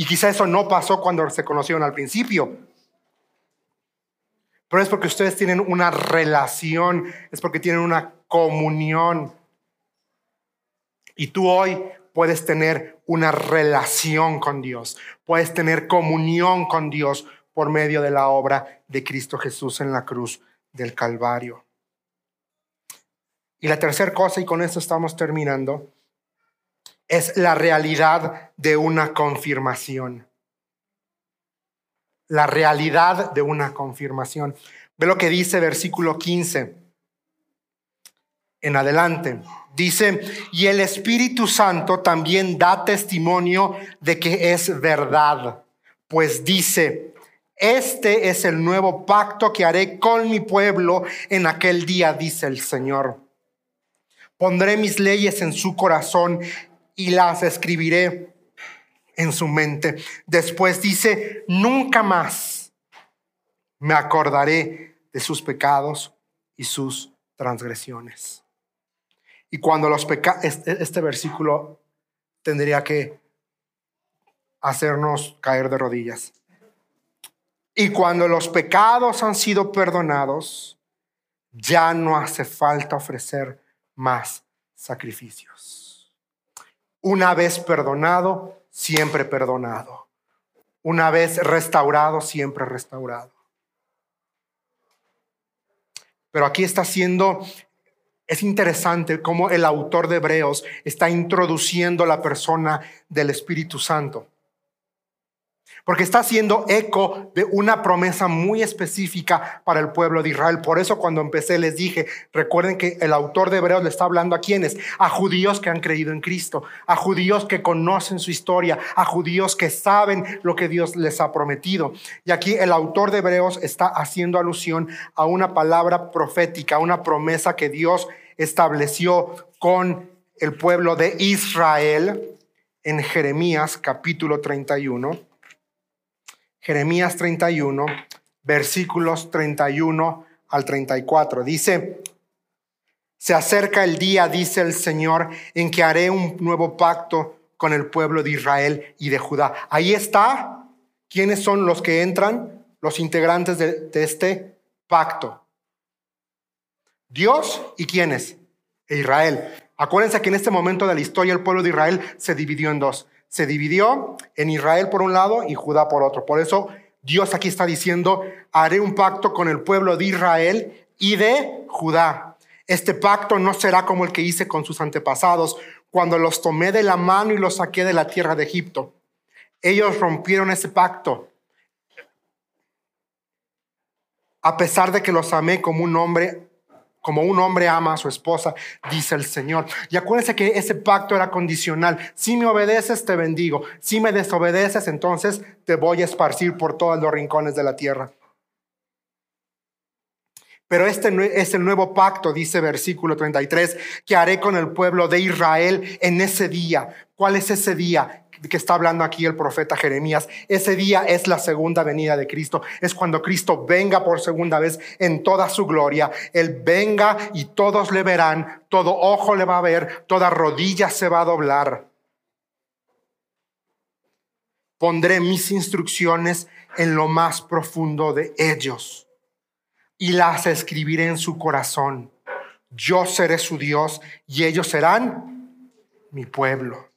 Y quizá eso no pasó cuando se conocieron al principio. Pero es porque ustedes tienen una relación, es porque tienen una comunión. Y tú hoy puedes tener una relación con Dios, puedes tener comunión con Dios por medio de la obra de Cristo Jesús en la cruz del Calvario. Y la tercera cosa, y con esto estamos terminando, es la realidad de una confirmación. La realidad de una confirmación. Ve lo que dice versículo 15 en adelante. Dice, y el Espíritu Santo también da testimonio de que es verdad, pues dice, este es el nuevo pacto que haré con mi pueblo en aquel día, dice el Señor. Pondré mis leyes en su corazón y las escribiré en su mente. Después dice, nunca más me acordaré de sus pecados y sus transgresiones. Y cuando los pecados, este, este versículo tendría que hacernos caer de rodillas. Y cuando los pecados han sido perdonados, ya no hace falta ofrecer más sacrificios. Una vez perdonado, siempre perdonado. Una vez restaurado, siempre restaurado. Pero aquí está siendo, es interesante cómo el autor de Hebreos está introduciendo la persona del Espíritu Santo porque está haciendo eco de una promesa muy específica para el pueblo de Israel. Por eso cuando empecé les dije, recuerden que el autor de Hebreos le está hablando a quienes, a judíos que han creído en Cristo, a judíos que conocen su historia, a judíos que saben lo que Dios les ha prometido. Y aquí el autor de Hebreos está haciendo alusión a una palabra profética, una promesa que Dios estableció con el pueblo de Israel en Jeremías capítulo 31 Jeremías 31, versículos 31 al 34. Dice, se acerca el día, dice el Señor, en que haré un nuevo pacto con el pueblo de Israel y de Judá. Ahí está. ¿Quiénes son los que entran? Los integrantes de, este pacto. Dios y quiénes? Israel. Acuérdense que en este momento de la historia el pueblo de Israel se dividió en dos se dividió en Israel por un lado y Judá por otro. Por eso Dios aquí está diciendo, haré un pacto con el pueblo de Israel y de Judá. Este pacto no será como el que hice con sus antepasados cuando los tomé de la mano y los saqué de la tierra de Egipto. Ellos rompieron ese pacto. a pesar de que los amé como un hombre como un hombre ama a su esposa, dice el Señor. Y acuérdense que ese pacto era condicional. Si me obedeces, te bendigo. Si me desobedeces, entonces te voy a esparcir por todos los rincones de la tierra. Pero este es el nuevo pacto, dice versículo 33, que haré con el pueblo de Israel en ese día. ¿Cuál es ese día? Que está hablando aquí el profeta Jeremías. Ese día es la segunda venida de Cristo. Es cuando Cristo venga por segunda vez en toda su gloria. Él venga y todos le verán, todo ojo le va a ver, toda rodilla se va a doblar. Pondré mis instrucciones en lo más profundo de ellos y las escribiré en su corazón. Yo seré su Dios y ellos serán mi pueblo.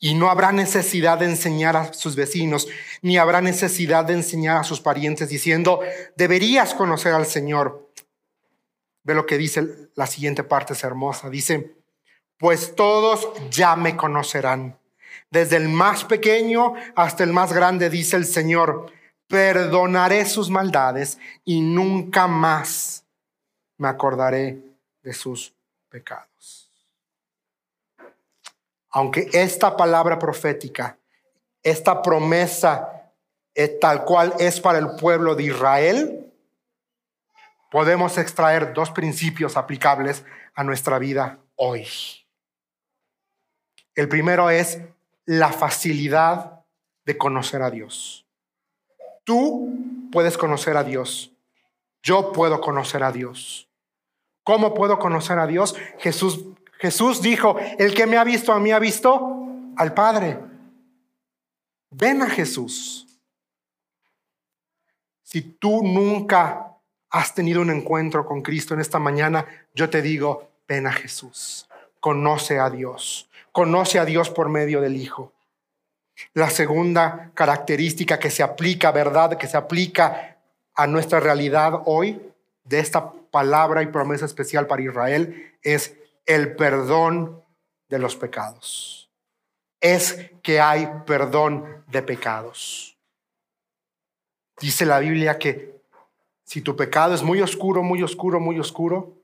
Y no habrá necesidad de enseñar a sus vecinos, ni habrá necesidad de enseñar a sus parientes diciendo, deberías conocer al Señor. Ve lo que dice la siguiente parte, es hermosa. Dice, pues todos ya me conocerán. Desde el más pequeño hasta el más grande, dice el Señor, perdonaré sus maldades y nunca más me acordaré de sus pecados aunque esta palabra profética, esta promesa tal cual es para el pueblo de Israel, podemos extraer dos principios aplicables a nuestra vida hoy. El primero es la facilidad de conocer a Dios. Tú puedes conocer a Dios. Yo puedo conocer a Dios. ¿Cómo puedo conocer a Dios? Jesús Jesús dijo, el que me ha visto a mí ha visto al Padre. Ven a Jesús. Si tú nunca has tenido un encuentro con Cristo en esta mañana, yo te digo, ven a Jesús. Conoce a Dios. Conoce a Dios por medio del Hijo. La segunda característica que se aplica, ¿verdad? Que se aplica a nuestra realidad hoy de esta palabra y promesa especial para Israel es el perdón de los pecados. Es que hay perdón de pecados. Dice la Biblia que si tu pecado es muy oscuro, muy oscuro, muy oscuro,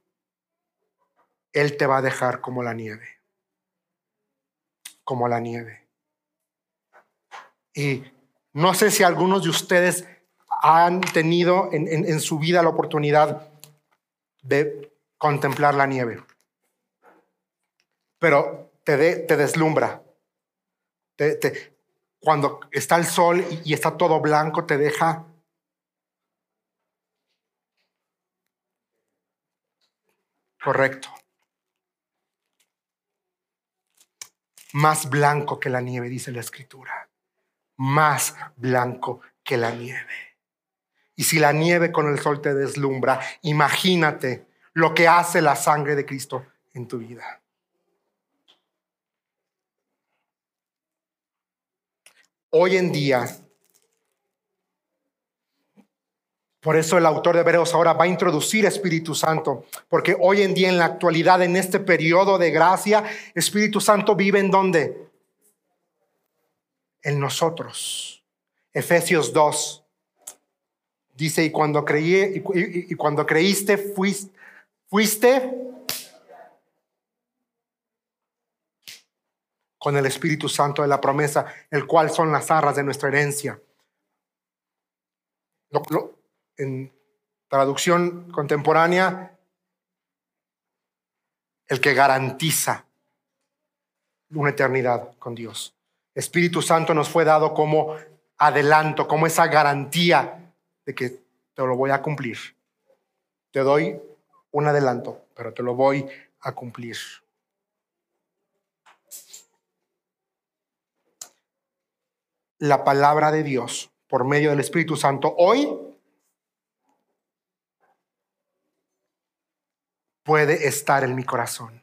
Él te va a dejar como la nieve. Como la nieve. Y no sé si algunos de ustedes han tenido en, su vida la oportunidad de contemplar la nieve pero te, deslumbra. cuando está el sol y, está todo blanco, te deja Correcto. Más blanco que la nieve, dice la escritura. Más blanco que la nieve. Y si la nieve con el sol te deslumbra, imagínate lo que hace la sangre de Cristo en tu vida. Hoy en día, por eso el autor de Hebreos ahora va a introducir Espíritu Santo, porque hoy en día, en la actualidad, en este periodo de gracia, Espíritu Santo vive en dónde? En nosotros. Efesios 2 dice, y cuando, creí, y, cuando creíste, fuiste, fuiste con el Espíritu Santo de la promesa, el cual son las arras de nuestra herencia. en traducción contemporánea, el que garantiza una eternidad con Dios. Espíritu Santo nos fue dado como adelanto, como esa garantía de que te lo voy a cumplir. Te doy un adelanto, pero te lo voy a cumplir. La palabra de Dios por medio del Espíritu Santo hoy puede estar en mi corazón.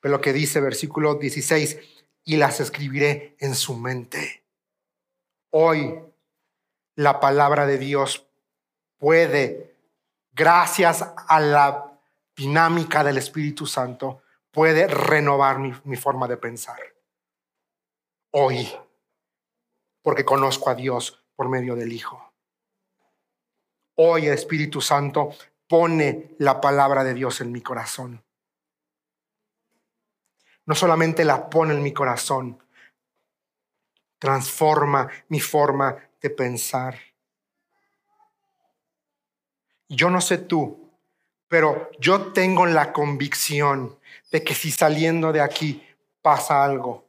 Pero lo que dice versículo 16, y las escribiré en su mente. Hoy la palabra de Dios puede, gracias a la dinámica del Espíritu Santo, puede renovar mi, mi forma de pensar hoy, porque conozco a Dios por medio del Hijo. Hoy, Espíritu Santo, pone la palabra de Dios en mi corazón. No solamente la pone en mi corazón, transforma mi forma de pensar. Yo no sé tú, pero yo tengo la convicción de que si saliendo de aquí pasa algo,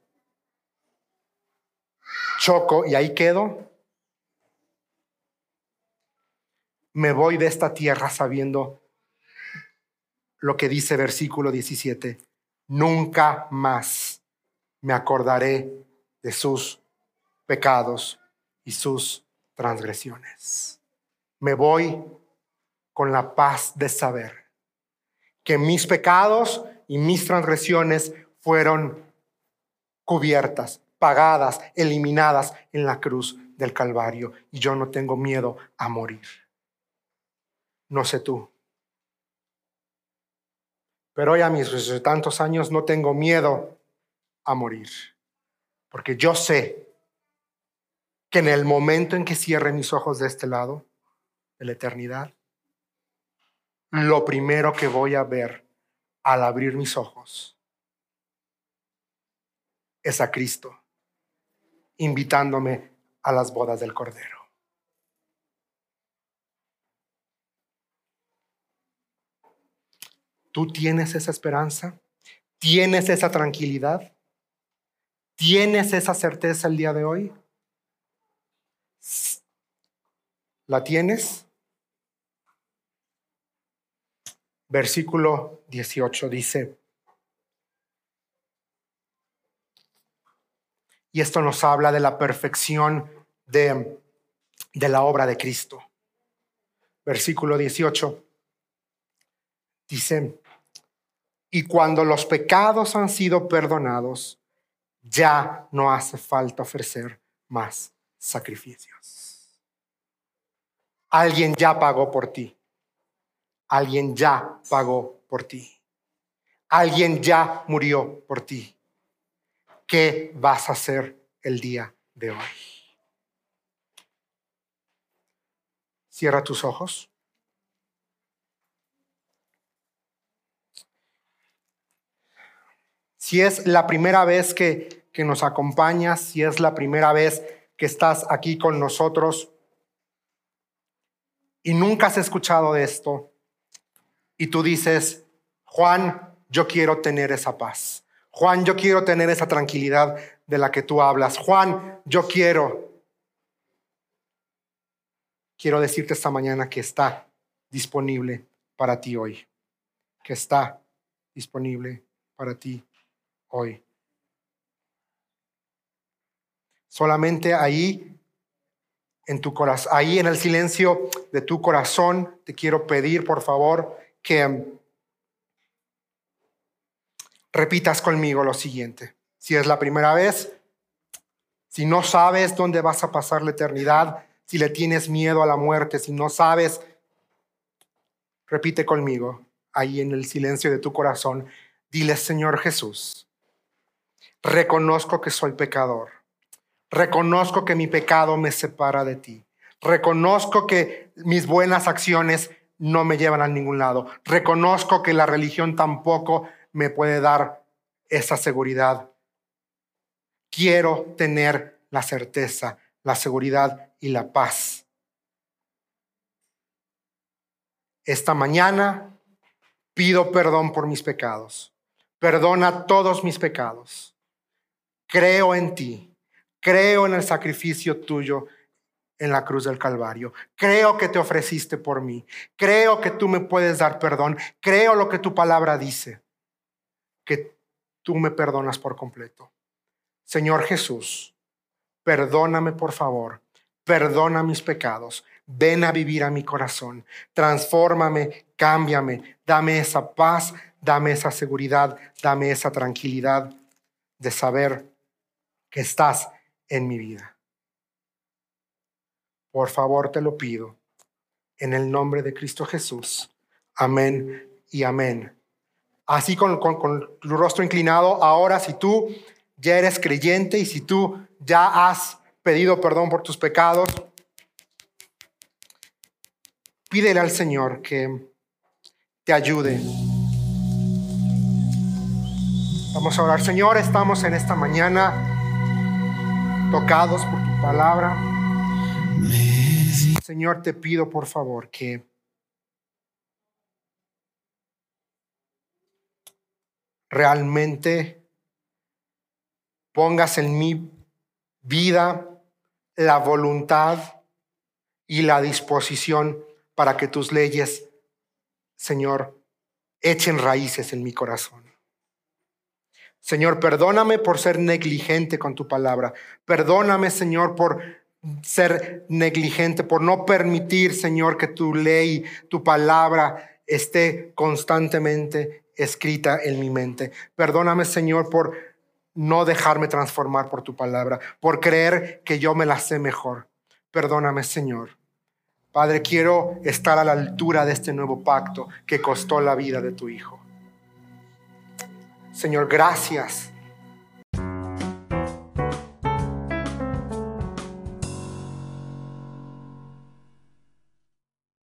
choco y ahí quedo, me voy de esta tierra sabiendo lo que dice versículo 17. Nunca más me acordaré de sus pecados y sus transgresiones. Me voy con la paz de saber que mis pecados y mis transgresiones fueron cubiertas, pagadas, eliminadas en la cruz del Calvario y yo no tengo miedo a morir. No sé tú. Pero hoy a mis tantos años no tengo miedo a morir, porque yo sé que en el momento en que cierre mis ojos de este lado, de la eternidad, lo primero que voy a ver al abrir mis ojos es a Cristo invitándome a las bodas del Cordero. ¿Tú tienes esa esperanza? ¿Tienes esa tranquilidad? ¿Tienes esa certeza el día de hoy? ¿La tienes? Versículo 18 dice, y esto nos habla de la perfección de, de la obra de Cristo. Versículo 18 dice, y cuando los pecados han sido perdonados, ya no hace falta ofrecer más sacrificios. Alguien ya pagó por ti. Alguien ya pagó por ti. Alguien ya murió por ti. ¿Qué vas a hacer el día de hoy? Cierra tus ojos. Si es la primera vez que, que nos acompañas, si es la primera vez que estás aquí con nosotros y nunca has escuchado de esto, y tú dices, Juan, yo quiero tener esa paz. Juan, yo quiero tener esa tranquilidad de la que tú hablas. Juan, yo quiero. Quiero decirte esta mañana que está disponible para ti hoy. Que está disponible para ti hoy. Solamente ahí en tu corazón, ahí en el silencio de tu corazón, te quiero pedir, por favor, que repitas conmigo lo siguiente. Si es la primera vez, si no sabes dónde vas a pasar la eternidad, si le tienes miedo a la muerte, si no sabes, repite conmigo, ahí en el silencio de tu corazón, dile, Señor Jesús, reconozco que soy pecador, reconozco que mi pecado me separa de ti, reconozco que mis buenas acciones no me llevan a ningún lado. Reconozco que la religión tampoco me puede dar esa seguridad. Quiero tener la certeza, la seguridad y la paz. Esta mañana pido perdón por mis pecados. Perdona todos mis pecados. Creo en ti. Creo en el sacrificio tuyo en la cruz del Calvario. Creo que te ofreciste por mí. Creo que tú me puedes dar perdón. Creo lo que tu palabra dice, que tú me perdonas por completo. Señor Jesús, perdóname por favor. Perdona mis pecados. Ven a vivir a mi corazón. Transfórmame, cámbiame. Dame esa paz, dame esa seguridad, dame esa tranquilidad de saber que estás en mi vida. Por favor, te lo pido. En el nombre de Cristo Jesús. Amén y amén. Así con, con, tu rostro inclinado, ahora si tú ya eres creyente y si tú ya has pedido perdón por tus pecados, pídele al Señor que te ayude. Vamos a orar. Señor, estamos en esta mañana tocados por tu palabra. Señor, te pido por favor que realmente pongas en mi vida la voluntad y la disposición para que tus leyes, Señor, echen raíces en mi corazón. Señor, perdóname por ser negligente con tu palabra. Perdóname, Señor, por ser negligente, por no permitir, Señor, que tu ley, tu palabra esté constantemente escrita en mi mente. Perdóname, Señor, por no dejarme transformar por tu palabra, por creer que yo me la sé mejor. Perdóname, Señor. Padre, quiero estar a la altura de este nuevo pacto que costó la vida de tu Hijo. Señor, gracias